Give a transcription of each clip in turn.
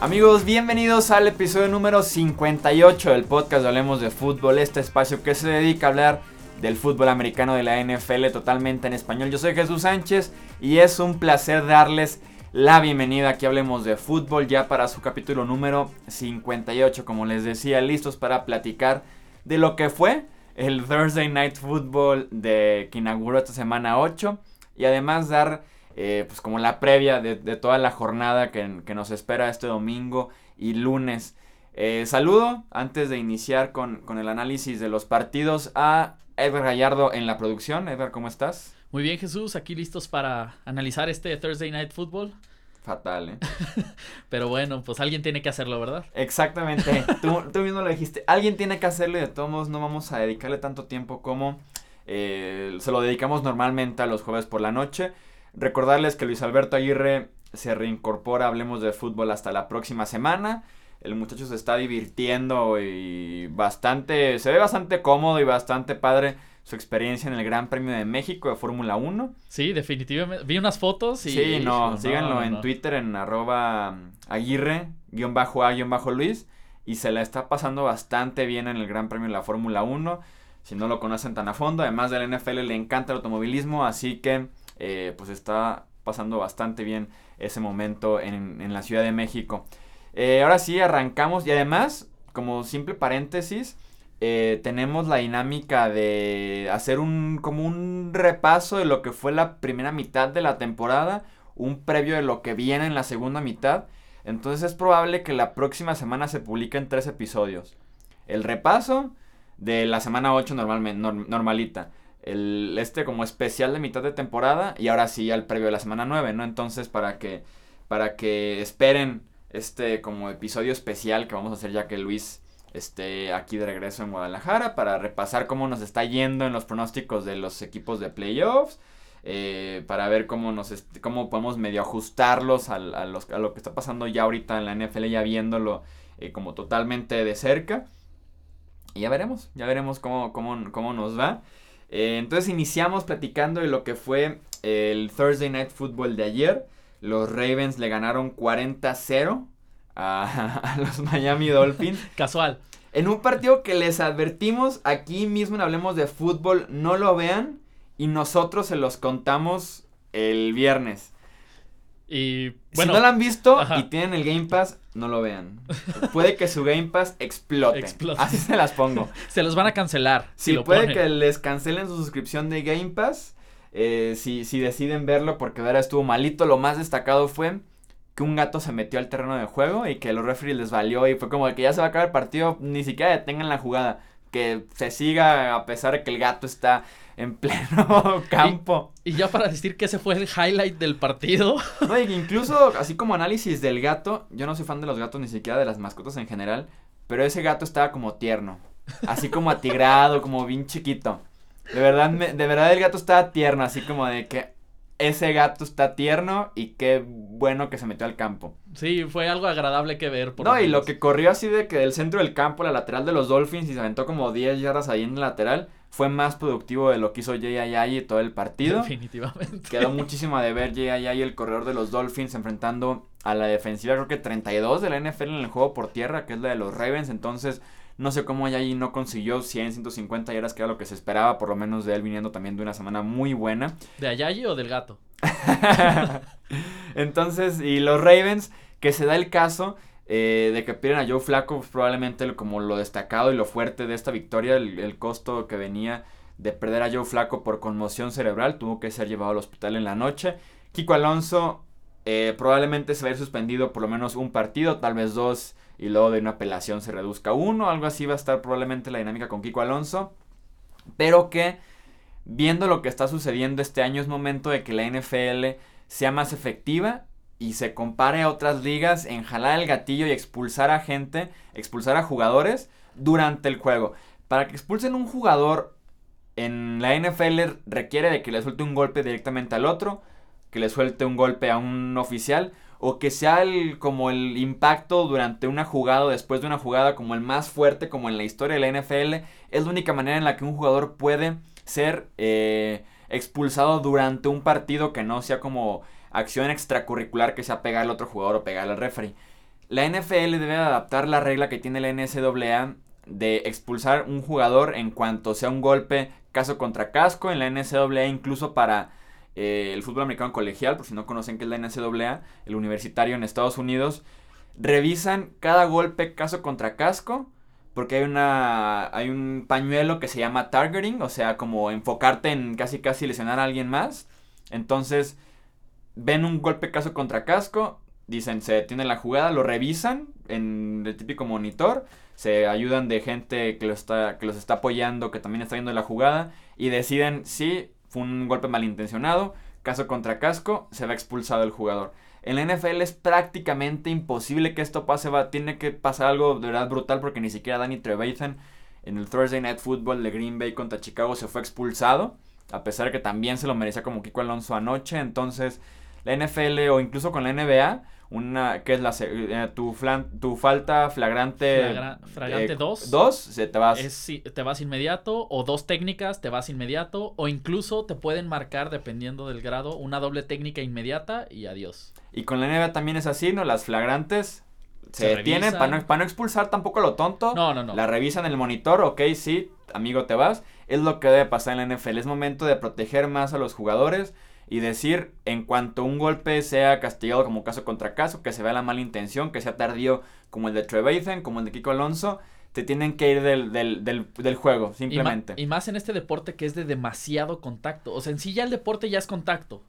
Amigos, bienvenidos al episodio número 58 del podcast de Hablemos de Fútbol, este espacio que se dedica a hablar del fútbol americano de la NFL totalmente en español. Yo soy Jesús Sánchez y es un placer darles la bienvenida aquí Hablemos de Fútbol ya para su capítulo número 58, como les decía, listos para platicar de lo que fue el Thursday Night Football de que inauguró esta semana 8 y además dar eh, pues como la previa de, toda la jornada que, nos espera este domingo y lunes. Eh, saludo antes de iniciar con, el análisis de los partidos a Edgar Gallardo en la producción. Edgar, ¿cómo estás? Muy bien, Jesús, aquí listos para analizar este Thursday Night Football. Fatal, ¿eh? Pero bueno, pues alguien tiene que hacerlo, ¿verdad? Exactamente. tú, tú, mismo lo dijiste. Alguien tiene que hacerlo y de todos modos no vamos a dedicarle tanto tiempo como eh, se lo dedicamos normalmente a los jueves por la noche. Recordarles que Luis Alberto Aguirre se reincorpora, hablemos de fútbol hasta la próxima semana. El muchacho se está divirtiendo y bastante, se ve bastante cómodo y bastante padre su experiencia en el Gran Premio de México de Fórmula 1. Sí, definitivamente. Vi unas fotos y... Sí, no, síganlo en Twitter en arroba aguirre, guion bajo a, guion bajo Luis. Y se la está pasando bastante bien en el Gran Premio de la Fórmula 1. Si no lo conocen tan a fondo, además del NFL le encanta el automovilismo, así que eh, pues está pasando bastante bien ese momento en, la Ciudad de México. Eh, ahora sí, arrancamos y además, como simple paréntesis, eh, tenemos la dinámica de hacer un como un repaso de lo que fue la primera mitad de la temporada, un previo de lo que viene en la segunda mitad. Entonces es probable que la próxima semana se publiquen tres episodios. El repaso de la semana 8 normalmente, normalita el este como especial de mitad de temporada y ahora sí al previo de la semana 9, ¿no? Entonces para que para que esperen este como episodio especial que vamos a hacer ya que Luis esté aquí de regreso en Guadalajara para repasar cómo nos está yendo en los pronósticos de los equipos de playoffs. Eh, para ver cómo nos cómo podemos medio ajustarlos a, los, a, lo que está pasando ya ahorita en la NFL, ya viéndolo eh, como totalmente de cerca. Y ya veremos, ya veremos cómo, cómo, cómo nos va. Eh, entonces iniciamos platicando de lo que fue el Thursday Night Football de ayer. Los Ravens le ganaron 40-0 a, los Miami Dolphins. Casual. En un partido que les advertimos, aquí mismo en Hablemos de Fútbol, no lo vean y nosotros se los contamos el viernes. Y bueno, si no lo han visto y tienen el Game Pass, no lo vean. Puede que su Game Pass explote. Así se las pongo. se los van a cancelar. Sí, puede que les cancelen su suscripción de Game Pass. Eh, si, si deciden verlo porque ahora estuvo malito, lo más destacado fue que un gato se metió al terreno de juego y que los referees les valió y fue como que ya se va a acabar el partido, ni siquiera detengan la jugada. Que se siga a pesar de que el gato está en pleno campo. Y, ya para decir que ese fue el highlight del partido. No, incluso así como análisis del gato, yo no soy fan de los gatos ni siquiera de las mascotas en general, pero ese gato estaba como tierno, así como atigrado, como bien chiquito. De verdad, de verdad el gato estaba tierno, así como de que ese gato está tierno y qué bueno que se metió al campo. Sí, fue algo agradable que ver. Por no, y lo que corrió así de que del centro del campo, la lateral de los Dolphins y se aventó como 10 yardas ahí en la lateral, fue más productivo de lo que hizo Jay todo el partido. Definitivamente. Quedó muchísimo de ver Jay el corredor de los Dolphins, enfrentando a la defensiva, creo que 32 de la NFL en el juego por tierra, que es la de los Ravens. Entonces, no sé cómo Jay no consiguió 100, 150 yardas, que era lo que se esperaba, por lo menos de él viniendo también de una semana muy buena. ¿De Ayayi o del gato? Entonces, y los Ravens, que se da el caso eh, de que pierden a Joe Flaco, pues, probablemente como lo destacado y lo fuerte de esta victoria, el, costo que venía de perder a Joe Flaco por conmoción cerebral, tuvo que ser llevado al hospital en la noche. Kiko Alonso eh, probablemente se va a ir suspendido por lo menos un partido, tal vez dos, y luego de una apelación se reduzca a uno, algo así va a estar probablemente la dinámica con Kiko Alonso, pero que viendo lo que está sucediendo este año es momento de que la NFL sea más efectiva y se compare a otras ligas en jalar el gatillo y expulsar a gente, expulsar a jugadores durante el juego. Para que expulsen un jugador en la NFL requiere de que le suelte un golpe directamente al otro, que le suelte un golpe a un oficial o que sea el, como el impacto durante una jugada o después de una jugada como el más fuerte como en la historia de la NFL. Es la única manera en la que un jugador puede ser... Eh, expulsado durante un partido que no sea como acción extracurricular que sea pegar al otro jugador o pegar al referee. La NFL debe adaptar la regla que tiene la NCAA de expulsar un jugador en cuanto sea un golpe caso contra casco. En la NCAA incluso para eh, el fútbol americano colegial, por si no conocen qué es la NCAA, el universitario en Estados Unidos, revisan cada golpe caso contra casco. Porque hay una. hay un pañuelo que se llama targeting. O sea, como enfocarte en casi casi lesionar a alguien más. Entonces. Ven un golpe caso contra casco. Dicen, se detiene la jugada, lo revisan en el típico monitor. Se ayudan de gente que, lo está, que los está apoyando, que también está viendo la jugada. Y deciden si fue un golpe malintencionado. Caso contra casco, se va expulsado el jugador. En la NFL es prácticamente imposible que esto pase. Va, tiene que pasar algo de verdad brutal porque ni siquiera Danny Trevathan en el Thursday Night Football de Green Bay contra Chicago se fue expulsado. A pesar de que también se lo merecía como Kiko Alonso anoche. Entonces, la NFL o incluso con la NBA una que es la eh, tu, tu falta flagrante flagrante 2 eh, dos se te vas. te vas inmediato o dos técnicas te vas inmediato o incluso te pueden marcar dependiendo del grado una doble técnica inmediata y adiós. Y con la NBA también es así no las flagrantes se, detienen para no, para no expulsar tampoco lo tonto. No no no. La revisan el monitor ok sí amigo te vas. Es lo que debe pasar en la NFL es momento de proteger más a los jugadores y decir en cuanto un golpe sea castigado como caso contra caso, que se vea la mala intención, que sea tardío como el de Trevathan, como el de Kiko Alonso, te tienen que ir del, del, del, juego, simplemente. Y, más en este deporte que es de demasiado contacto. O sea, en sí ya el deporte ya es contacto.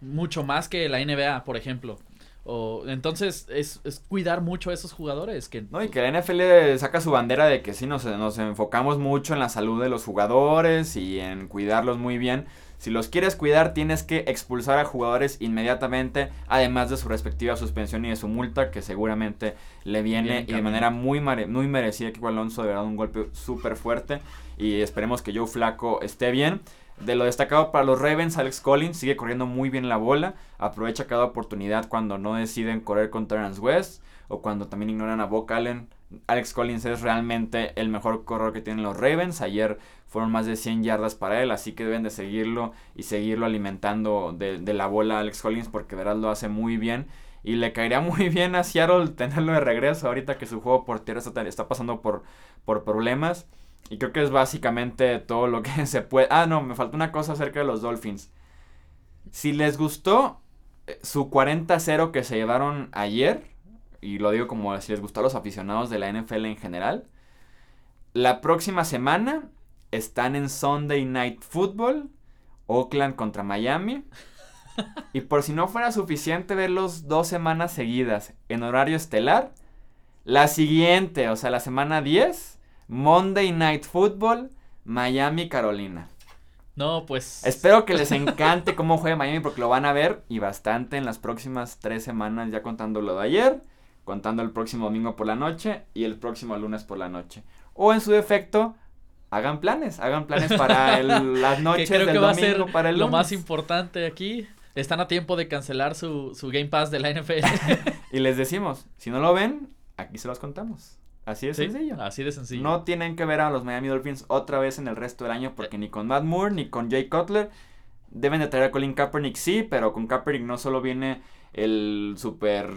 Mucho más que la NBA, por ejemplo. O, entonces es, es, cuidar mucho a esos jugadores. Que, no, y que la NFL saca su bandera de que sí nos, nos enfocamos mucho en la salud de los jugadores y en cuidarlos muy bien. Si los quieres cuidar, tienes que expulsar a jugadores inmediatamente, además de su respectiva suspensión y de su multa, que seguramente le viene y de manera muy, muy merecida. Que Alonso, de verdad, un golpe súper fuerte. Y esperemos que Joe Flaco esté bien. De lo destacado para los Ravens, Alex Collins sigue corriendo muy bien la bola. Aprovecha cada oportunidad cuando no deciden correr con Terrence West o cuando también ignoran a Bo Allen. Alex Collins es realmente el mejor corredor que tienen los Ravens. Ayer fueron más de 100 yardas para él, así que deben de seguirlo y seguirlo alimentando de, la bola a Alex Collins porque verás lo hace muy bien. Y le caería muy bien a Seattle tenerlo de regreso ahorita que su juego por tierra está, pasando por, por problemas. Y creo que es básicamente todo lo que se puede... Ah, no, me falta una cosa acerca de los Dolphins. Si les gustó eh, su 40-0 que se llevaron ayer, y lo digo como si les gustó a los aficionados de la NFL en general, la próxima semana están en Sunday Night Football, Oakland contra Miami. Y por si no fuera suficiente verlos dos semanas seguidas en horario estelar, la siguiente, o sea, la semana 10, Monday Night Football, Miami, Carolina. No, pues. Espero que les encante cómo juega Miami porque lo van a ver y bastante en las próximas tres semanas, ya contando lo de ayer, contando el próximo domingo por la noche y el próximo lunes por la noche. O en su defecto, hagan planes, hagan planes para las noches del domingo, va a ser para el Lo más importante aquí, están a tiempo de cancelar su, su Game Pass de la NFL. y les decimos, si no lo ven, aquí se los contamos. Así de sencillo. Así de sencillo. No tienen que ver a los Miami Dolphins otra vez en el resto del año porque ni con Matt Moore ni con Jay Cutler deben de traer a Colin Kaepernick, sí, pero con Kaepernick no solo viene el super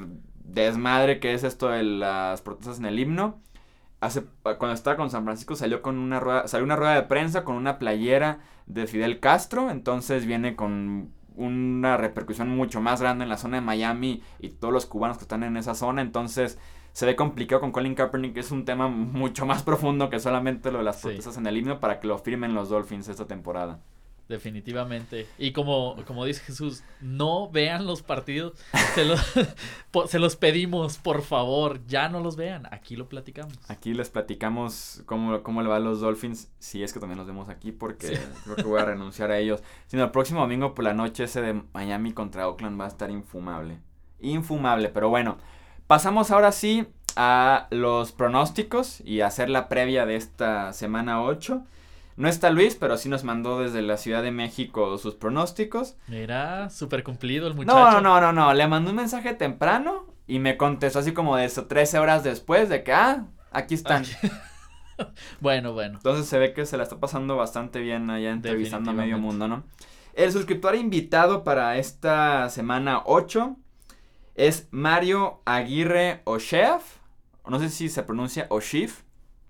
desmadre que es esto de las protestas en el himno, hace cuando estaba con San Francisco salió con una rueda, salió una rueda de prensa con una playera de Fidel Castro, entonces viene con una repercusión mucho más grande en la zona de Miami y todos los cubanos que están en esa zona, entonces se ve complicado con Colin Kaepernick, que es un tema mucho más profundo que solamente lo de las protestas en el himno para que lo firmen los Dolphins esta temporada. Definitivamente. Y como, como dice Jesús, no vean los partidos. Se los, se los pedimos, por favor, ya no los vean. Aquí lo platicamos. Aquí les platicamos cómo, cómo le va a los Dolphins. Si es que también los vemos aquí, porque creo que voy a renunciar a ellos. Sino el próximo domingo por la noche ese de Miami contra Oakland va a estar infumable. Infumable, pero bueno. Pasamos ahora sí a los pronósticos y a hacer la previa de esta semana 8. No está Luis, pero sí nos mandó desde la Ciudad de México sus pronósticos. Mira, súper cumplido el muchacho. No, no, no, no, le mandó un mensaje temprano y me contestó así como de eso, 13 horas después de que, ah, aquí están. bueno, bueno. Entonces se ve que se la está pasando bastante bien allá entrevistando a medio mundo, ¿no? El suscriptor invitado para esta semana 8 es Mario Aguirre Oshef. No sé si se pronuncia Oshif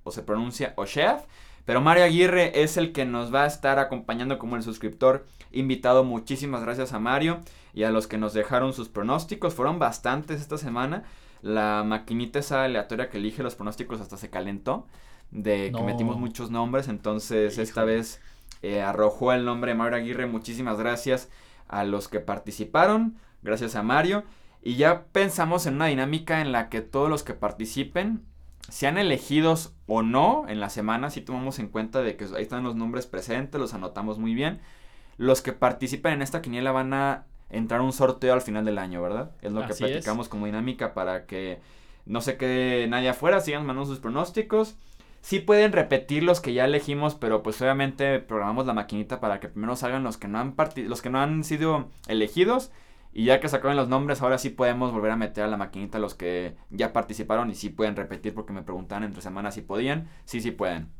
o se pronuncia Oshef. Pero Mario Aguirre es el que nos va a estar acompañando como el suscriptor invitado. Muchísimas gracias a Mario y a los que nos dejaron sus pronósticos. Fueron bastantes esta semana. La maquinita esa aleatoria que elige los pronósticos hasta se calentó. De que metimos muchos nombres. Entonces esta vez eh, arrojó el nombre de Mario Aguirre. Muchísimas gracias a los que participaron. Gracias a Mario. Y ya pensamos en una dinámica en la que todos los que participen sean elegidos o no en la semana, si tomamos en cuenta de que ahí están los nombres presentes, los anotamos muy bien. Los que participen en esta quiniela van a entrar un sorteo al final del año, ¿verdad? Es lo que platicamos como dinámica para que no se quede nadie afuera, sigan mandando sus pronósticos. Sí pueden repetir los que ya elegimos, pero pues obviamente programamos la maquinita para que primero salgan los que no han los que no han sido elegidos y ya que sacaron los nombres, ahora sí podemos volver a meter a la maquinita los que ya participaron y sí pueden repetir porque me preguntaban entre semanas si podían. Sí, sí pueden.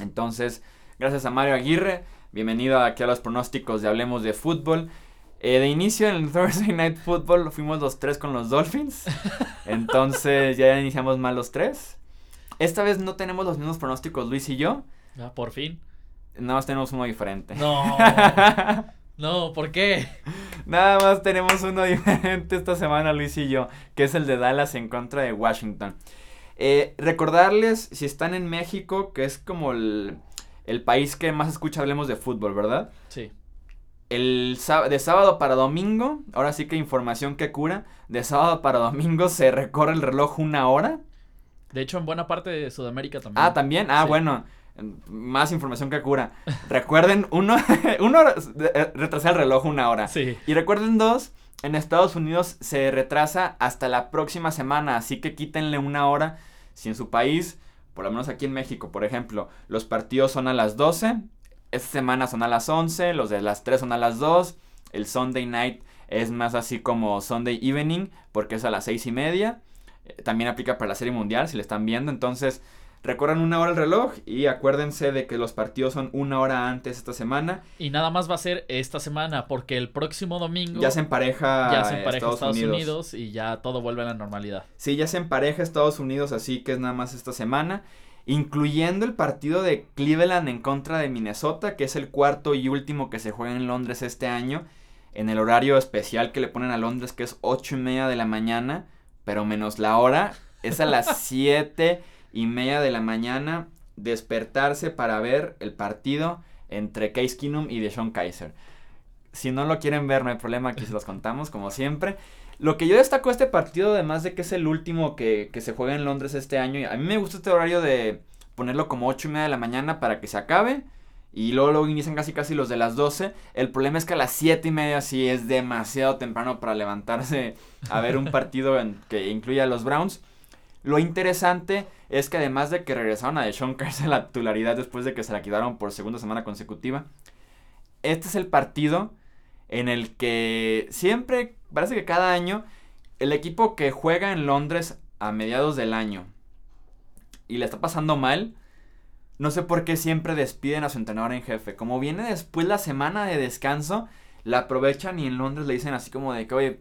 Entonces, gracias a Mario Aguirre. Bienvenido aquí a los pronósticos de Hablemos de Fútbol. Eh, de inicio en el Thursday Night Football fuimos los tres con los Dolphins. Entonces ya iniciamos mal los tres. Esta vez no tenemos los mismos pronósticos Luis y yo. Ah, por fin. Nada más tenemos uno diferente. No. No, ¿por qué? Nada más tenemos uno diferente esta semana, Luis y yo, que es el de Dallas en contra de Washington. Eh, recordarles, si están en México, que es como el, país que más escucha hablemos de fútbol, ¿verdad? Sí. El de sábado para domingo, ahora sí que información que cura, de sábado para domingo se recorre el reloj una hora. De hecho, en buena parte de Sudamérica también. Ah, también. Ah, bueno más información que cura. Recuerden, uno, uno eh, retrasa el reloj una hora. Sí. Y recuerden dos, en Estados Unidos se retrasa hasta la próxima semana, así que quítenle una hora. Si en su país, por lo menos aquí en México, por ejemplo, los partidos son a las 12, esta semana son a las 11, los de las 3 son a las 2, el Sunday night es más así como Sunday evening, porque es a las 6 y media. Eh, también aplica para la Serie Mundial, si le están viendo, entonces Recorran una hora el reloj y acuérdense de que los partidos son una hora antes esta semana. Y nada más va a ser esta semana porque el próximo domingo ya se empareja, ya se empareja Estados, Unidos. y ya todo vuelve a la normalidad. Sí, ya se empareja Estados Unidos, así que es nada más esta semana. Incluyendo el partido de Cleveland en contra de Minnesota, que es el cuarto y último que se juega en Londres este año. En el horario especial que le ponen a Londres, que es ocho y media de la mañana, pero menos la hora, es a las 7 y media de la mañana despertarse para ver el partido entre Case Keenum y Deshaun Kaiser. Si no lo quieren ver, no hay problema, aquí se los contamos, como siempre. Lo que yo destaco de este partido, además de que es el último que, se juega en Londres este año, a mí me gusta este horario de ponerlo como 8 y media de la mañana para que se acabe. Y luego, luego inician casi casi los de las 12. El problema es que a las 7 y media sí es demasiado temprano para levantarse a ver un partido que incluya a los Browns. Lo interesante es que además de que regresaron a Deshaun Kaiser la titularidad después de que se la quitaron por segunda semana consecutiva, este es el partido en el que siempre, parece que cada año, el equipo que juega en Londres a mediados del año y le está pasando mal, no sé por qué siempre despiden a su entrenador en jefe. Como viene después la semana de descanso, la aprovechan y en Londres le dicen así como de que, oye,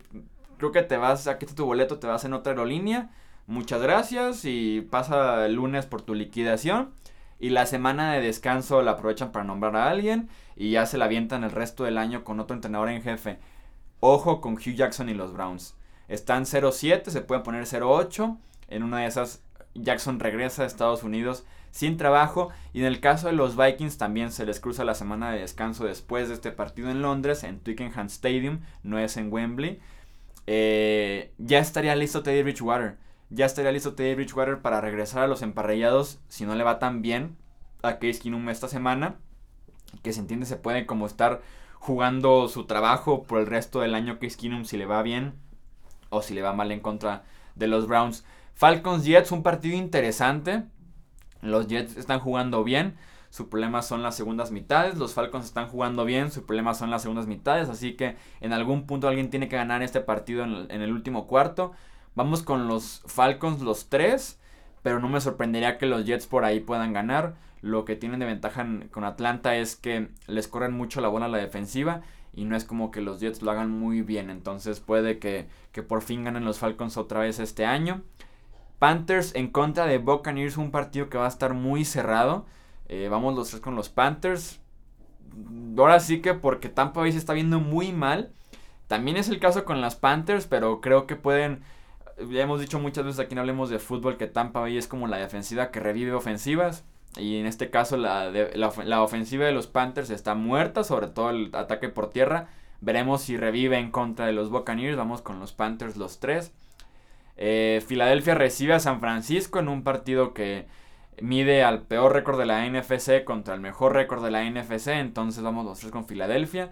creo que te vas, aquí está tu boleto, te vas en otra aerolínea muchas gracias y pasa el lunes por tu liquidación. Y la semana de descanso la aprovechan para nombrar a alguien y ya se la avientan el resto del año con otro entrenador en jefe. Ojo con Hugh Jackson y los Browns. Están 0-7, se pueden poner 0-8. En una de esas, Jackson regresa a Estados Unidos sin trabajo. Y en el caso de los Vikings también se les cruza la semana de descanso después de este partido en Londres, en Twickenham Stadium, no es en Wembley. Eh, ya estaría listo Teddy Bridgewater ya estaría listo Teddy Bridgewater para regresar a los emparrellados si no le va tan bien a Case Keenum esta semana. Que se entiende se puede como estar jugando su trabajo por el resto del año Case Keenum si le va bien o si le va mal en contra de los Browns. Falcons Jets, un partido interesante. Los Jets están jugando bien. Su problema son las segundas mitades. Los Falcons están jugando bien. Su problema son las segundas mitades. Así que en algún punto alguien tiene que ganar este partido en el último cuarto. Vamos con los Falcons, los tres. pero no me sorprendería que los Jets por ahí puedan ganar. Lo que tienen de ventaja con Atlanta es que les corren mucho la bola a la defensiva y no es como que los Jets lo hagan muy bien. Entonces puede que, que por fin ganen los Falcons otra vez este año. Panthers en contra de Buccaneers, un partido que va a estar muy cerrado. Eh, vamos los tres con los Panthers. Ahora sí que porque Tampa Bay se está viendo muy mal. También es el caso con las Panthers, pero creo que pueden ya hemos dicho muchas veces aquí no hablemos de fútbol que Tampa Bay es como la defensiva que revive ofensivas. Y en este caso la, la, ofensiva de los Panthers está muerta, sobre todo el ataque por tierra. Veremos si revive en contra de los Buccaneers. Vamos con los Panthers los tres. Eh, Filadelfia recibe a San Francisco en un partido que mide al peor récord de la NFC contra el mejor récord de la NFC. Entonces vamos los tres con Filadelfia.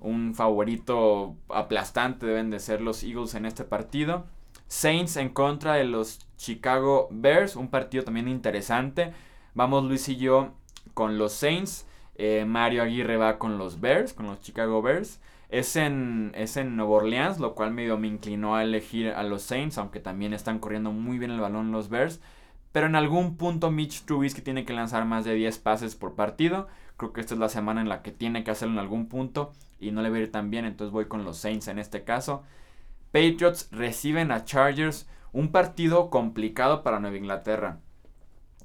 Un favorito aplastante deben de ser los Eagles en este partido. Saints en contra de los Chicago Bears, un partido también interesante. Vamos Luis y yo con los Saints. Eh, Mario Aguirre va con los Bears, con los Chicago Bears. Es en, es en Nueva Orleans, lo cual medio me inclinó a elegir a los Saints, aunque también están corriendo muy bien el balón los Bears. Pero en algún punto Mitch Trubisky tiene que lanzar más de 10 pases por partido. Creo que esta es la semana en la que tiene que hacerlo en algún punto y no le va a ir tan bien, entonces voy con los Saints en este caso. Patriots reciben a Chargers, un partido complicado para Nueva Inglaterra.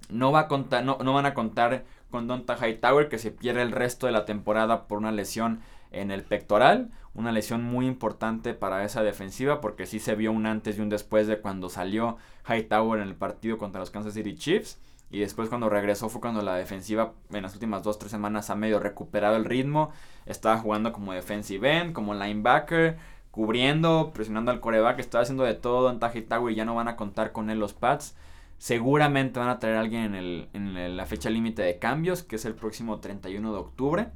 No, va a contar, no, van a contar con Donta Hightower que se pierde el resto de la temporada por una lesión en el pectoral, una lesión muy importante para esa defensiva porque sí se vio un antes y un después de cuando salió Hightower en el partido contra los Kansas City Chiefs y después cuando regresó fue cuando la defensiva en las últimas 2-3 semanas ha medio recuperado el ritmo, estaba jugando como defensive end, como linebacker, cubriendo, presionando al coreback, estaba haciendo de todo en Tower y ya no van a contar con él los Pats. Seguramente van a traer a alguien en, la fecha límite de cambios, que es el próximo 31 de octubre.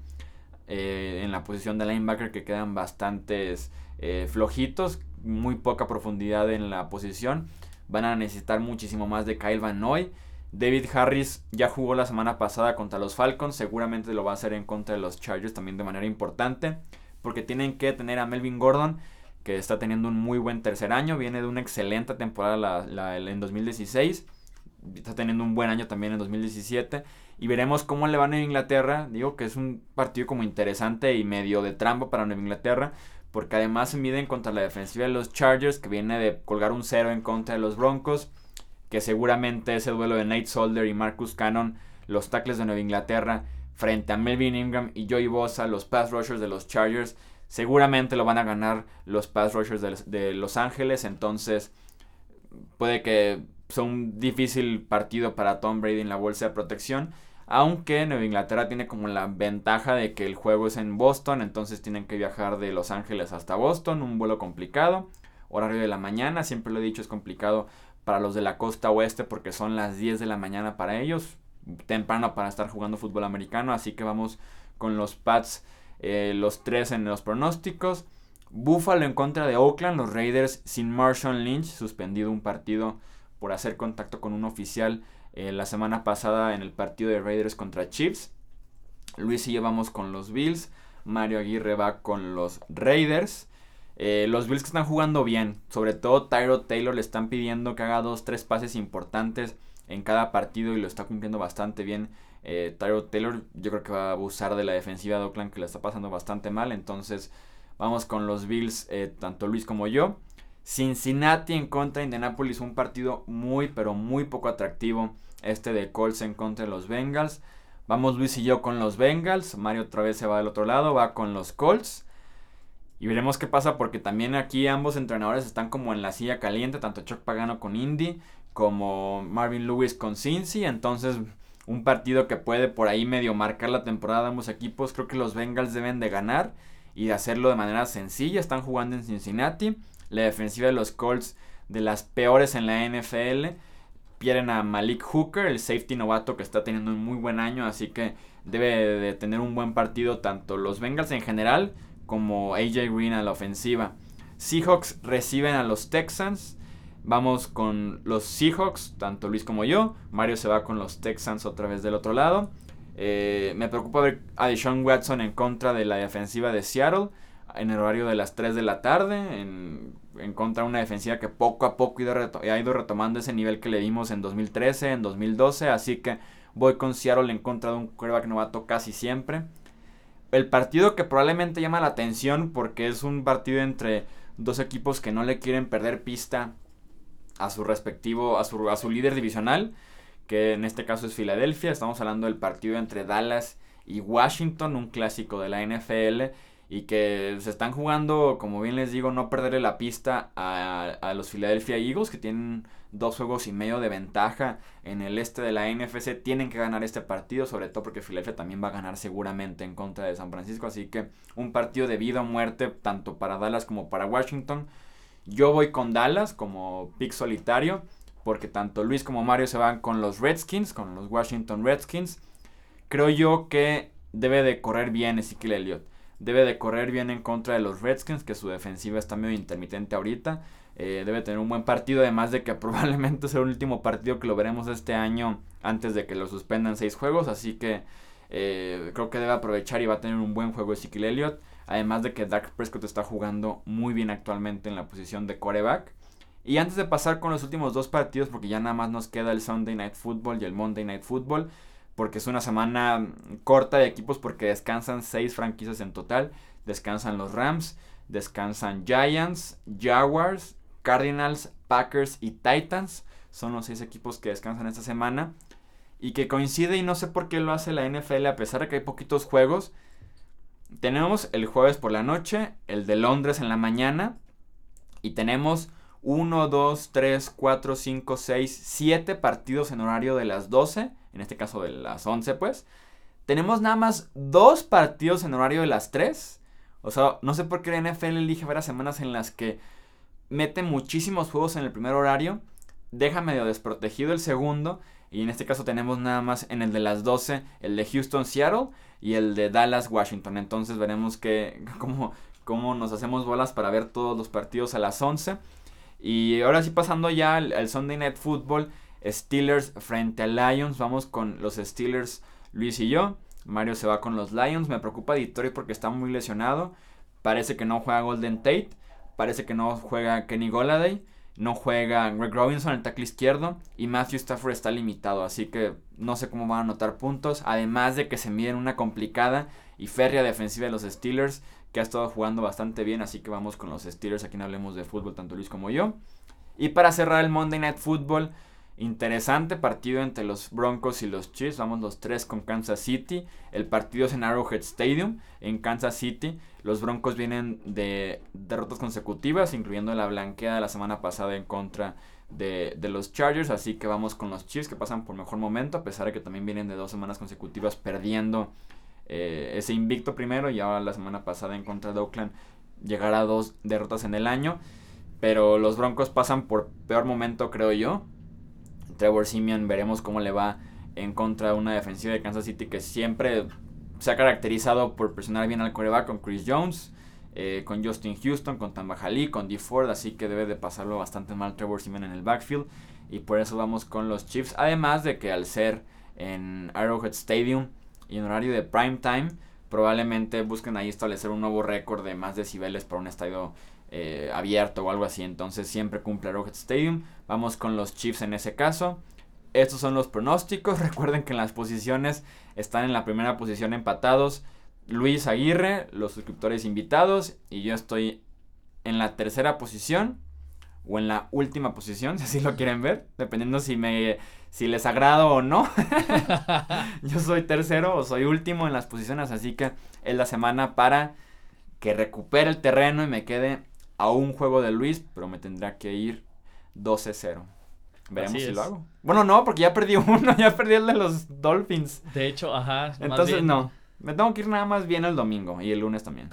Eh, en la posición de linebacker que quedan bastantes eh, flojitos, muy poca profundidad en la posición. Van a necesitar muchísimo más de Kyle Van Noy. David Harris ya jugó la semana pasada contra los Falcons, seguramente lo va a hacer en contra de los Chargers también de manera importante porque tienen que tener a Melvin Gordon, que está teniendo un muy buen tercer año, viene de una excelente temporada en 2016, está teniendo un buen año también en 2017, y veremos cómo le va a Nueva Inglaterra, digo que es un partido como interesante y medio de trampa para Nueva Inglaterra, porque además se miden contra la defensiva de los Chargers, que viene de colgar un cero en contra de los Broncos, que seguramente ese duelo de Nate Solder y Marcus Cannon, los tackles de Nueva Inglaterra, frente a Melvin Ingram y Joey Bosa, los pass rushers de los Chargers. Seguramente lo van a ganar los pass rushers de, Los Ángeles. Entonces, puede que sea un difícil partido para Tom Brady en la bolsa de protección. Aunque Nueva Inglaterra tiene como la ventaja de que el juego es en Boston. Entonces tienen que viajar de Los Ángeles hasta Boston. Un vuelo complicado. Horario de la mañana. Siempre lo he dicho, es complicado para los de la costa oeste porque son las 10 de la mañana para ellos temprano para estar jugando fútbol americano. Así que vamos con los Pats, eh, los tres en los pronósticos. Buffalo en contra de Oakland, los Raiders sin Marshall Lynch, suspendido un partido por hacer contacto con un oficial eh, la semana pasada en el partido de Raiders contra Chiefs. Luis y yo vamos con los Bills. Mario Aguirre va con los Raiders. Eh, los Bills que están jugando bien, sobre todo Tyro Taylor le están pidiendo que haga dos, tres pases importantes en cada partido y lo está cumpliendo bastante bien. Eh, Taylor yo creo que va a abusar de la defensiva de Oakland que le está pasando bastante mal. Entonces vamos con los Bills, eh, tanto Luis como yo. Cincinnati en contra de Indianapolis, un partido muy pero muy poco atractivo. Este de Colts en contra de los Bengals. Vamos Luis y yo con los Bengals. Mario otra vez se va del otro lado, va con los Colts. Y veremos qué pasa porque también aquí ambos entrenadores están como en la silla caliente, tanto Chuck Pagano con Indy como Marvin Lewis con Cincy. Entonces, un partido que puede por ahí medio marcar la temporada de ambos equipos. Creo que los Bengals deben de ganar y de hacerlo de manera sencilla. Están jugando en Cincinnati. La defensiva de los Colts de las peores en la NFL. Pierden a Malik Hooker, el safety novato que está teniendo un muy buen año. Así que debe de tener un buen partido tanto los Bengals en general como AJ Green a la ofensiva. Seahawks reciben a los Texans. Vamos con los Seahawks, tanto Luis como yo. Mario se va con los Texans otra vez del otro lado. Eh, me preocupa ver a Deshaun Watson en contra de la defensiva de Seattle. en el horario de las 3 de la tarde, en, en contra de una defensiva que poco a poco ha ido retomando ese nivel que le dimos en 2013, en 2012, así que voy con Seattle en contra de un quarterback novato casi siempre. El partido que probablemente llama la atención porque es un partido entre dos equipos que no le quieren perder pista a su respectivo, a su, a su líder divisional, que en este caso es Filadelfia. Estamos hablando del partido entre Dallas y Washington, un clásico de la NFL y que se están jugando, como bien les digo, no perderle la pista a, a, los Philadelphia Eagles, que tienen dos juegos y medio de ventaja en el este de la NFC. Tienen que ganar este partido, sobre todo porque Philadelphia también va a ganar seguramente en contra de San Francisco. Así que un partido de vida o muerte, tanto para Dallas como para Washington. Yo voy con Dallas como pick solitario, porque tanto Luis como Mario se van con los Redskins, con los Washington Redskins. Creo yo que debe de correr bien Ezekiel Elliott. Debe de correr bien en contra de los Redskins, que su defensiva está medio intermitente ahorita. Eh, debe tener un buen partido, además de que probablemente sea el último partido que lo veremos este año antes de que lo suspendan seis juegos. Así que eh, creo que debe aprovechar y va a tener un buen juego Ezekiel Elliott. Además de que Dak Prescott está jugando muy bien actualmente en la posición de coreback. Y antes de pasar con los últimos dos partidos, porque ya nada más nos queda el Sunday Night Football y el Monday Night Football, porque es una semana corta de equipos porque descansan seis franquicias en total. Descansan los Rams, descansan Giants, Jaguars, Cardinals, Packers y Titans. Son los seis equipos que descansan esta semana. Y que coincide y no sé por qué lo hace la NFL a pesar de que hay poquitos juegos. Tenemos el jueves por la noche, el de Londres en la mañana. Y tenemos 1, 2, 3, 4, 5, 6, 7 partidos en horario de las 12 en este caso de las 11 pues, tenemos nada más dos partidos en horario de las 3. O sea, no sé por qué la NFL elige varias semanas en las que mete muchísimos juegos en el primer horario, deja medio desprotegido el segundo, y en este caso tenemos nada más en el de las 12 el de Houston-Seattle y el de Dallas-Washington. Entonces veremos que, cómo, cómo nos hacemos bolas para ver todos los partidos a las 11. Y ahora sí pasando ya al Sunday Night Football. Steelers frente a Lions. Vamos con los Steelers, Luis y yo. Mario se va con los Lions. Me preocupa Detroit porque está muy lesionado. Parece que no juega Golden Tate. Parece que no juega Kenny Goladay. No juega Greg Robinson, el tackle izquierdo. Y Matthew Stafford está limitado. Así que no sé cómo van a anotar puntos. Además de que se miden una complicada y férrea defensiva de los Steelers. Que ha estado jugando bastante bien. Así que vamos con los Steelers. Aquí no hablemos de fútbol, tanto Luis como yo. Y para cerrar el Monday Night Football. Interesante partido entre los Broncos y los Chiefs. Vamos los tres con Kansas City. El partido es en Arrowhead Stadium, en Kansas City. Los Broncos vienen de derrotas consecutivas, incluyendo la blanqueada de la semana pasada en contra de, los Chargers. Así que vamos con los Chiefs que pasan por mejor momento, a pesar de que también vienen de dos semanas consecutivas perdiendo eh, ese invicto primero. Y ahora la semana pasada en contra de Oakland llegará a dos derrotas en el año. Pero los Broncos pasan por peor momento, creo yo. Trevor Simeon veremos cómo le va en contra de una defensiva de Kansas City que siempre se ha caracterizado por presionar bien al coreback con Chris Jones, eh, con Justin Houston, con Tamba con D Ford, así que debe de pasarlo bastante mal Trevor Simeon en el backfield. Y por eso vamos con los Chiefs, además de que al ser en Arrowhead Stadium y en horario de prime time, probablemente busquen ahí establecer un nuevo récord de más decibeles para un estadio eh, abierto o algo así. Entonces siempre cumple Arrowhead Stadium. Vamos con los Chiefs en ese caso. Estos son los pronósticos. Recuerden que en las posiciones están en la primera posición empatados Luis Aguirre, los suscriptores invitados. Y yo estoy en la tercera posición o en la última posición, si así lo quieren ver, dependiendo si me si les agrado o no. Yo soy tercero o soy último en las posiciones, así que es la semana para que recupere el terreno y me quede a un juego de Luis, pero me tendrá que ir 12-0. Veremos si lo hago. Bueno, no, porque ya perdí uno, ya perdí el de los Dolphins. De hecho, ajá. Entonces, no. Me tengo que ir nada más bien el domingo y el lunes también.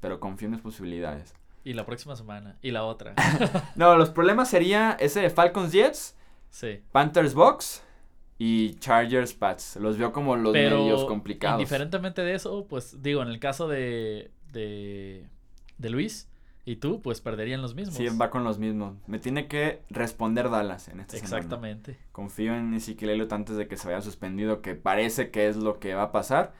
Pero confío en mis posibilidades. Y la próxima semana. Y la otra. no, los problemas sería ese de Falcons Jets. Sí. Panthers Box y Chargers Pats. Los veo como los medios complicados. Indiferentemente de eso, pues digo, en el caso de, de, de Luis, y tú, pues perderían los mismos. Sí, va con los mismos. Me tiene que responder Dallas en esta Exactamente. Confío en Ezequiel Elliott antes de que se vaya suspendido, que parece que es lo que va a pasar.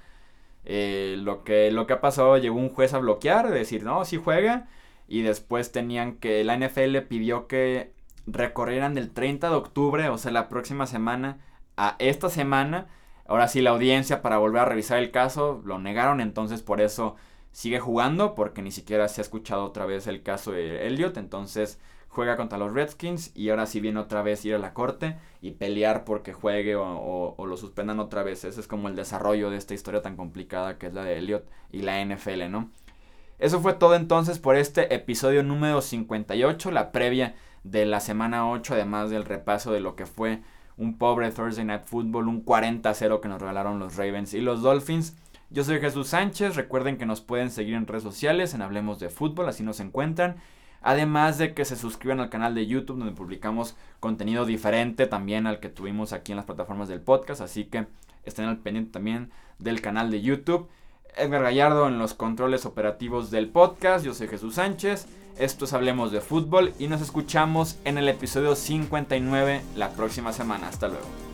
Eh, lo, que, lo que ha pasado, llegó un juez a bloquear, decir, no, sí juega. Y después tenían que, la NFL pidió que recorrieran del 30 de octubre, o sea, la próxima semana, a esta semana. Ahora sí, la audiencia para volver a revisar el caso lo negaron, entonces por eso sigue jugando, porque ni siquiera se ha escuchado otra vez el caso de Elliot. Entonces juega contra los Redskins y ahora sí viene otra vez ir a la corte y pelear porque juegue o, lo suspendan otra vez. Ese es como el desarrollo de esta historia tan complicada que es la de Elliot y la NFL, ¿no? Eso fue todo entonces por este episodio número 58, la previa de la semana 8, además del repaso de lo que fue un pobre Thursday Night Football, un 40-0 que nos regalaron los Ravens y los Dolphins. Yo soy Jesús Sánchez, recuerden que nos pueden seguir en redes sociales, en Hablemos de Fútbol, así nos encuentran. Además de que se suscriban al canal de YouTube donde publicamos contenido diferente también al que tuvimos aquí en las plataformas del podcast. Así que estén al pendiente también del canal de YouTube. Edgar Gallardo en los controles operativos del podcast. Yo soy Jesús Sánchez. Esto es Hablemos de Fútbol y nos escuchamos en el episodio 59 la próxima semana. Hasta luego.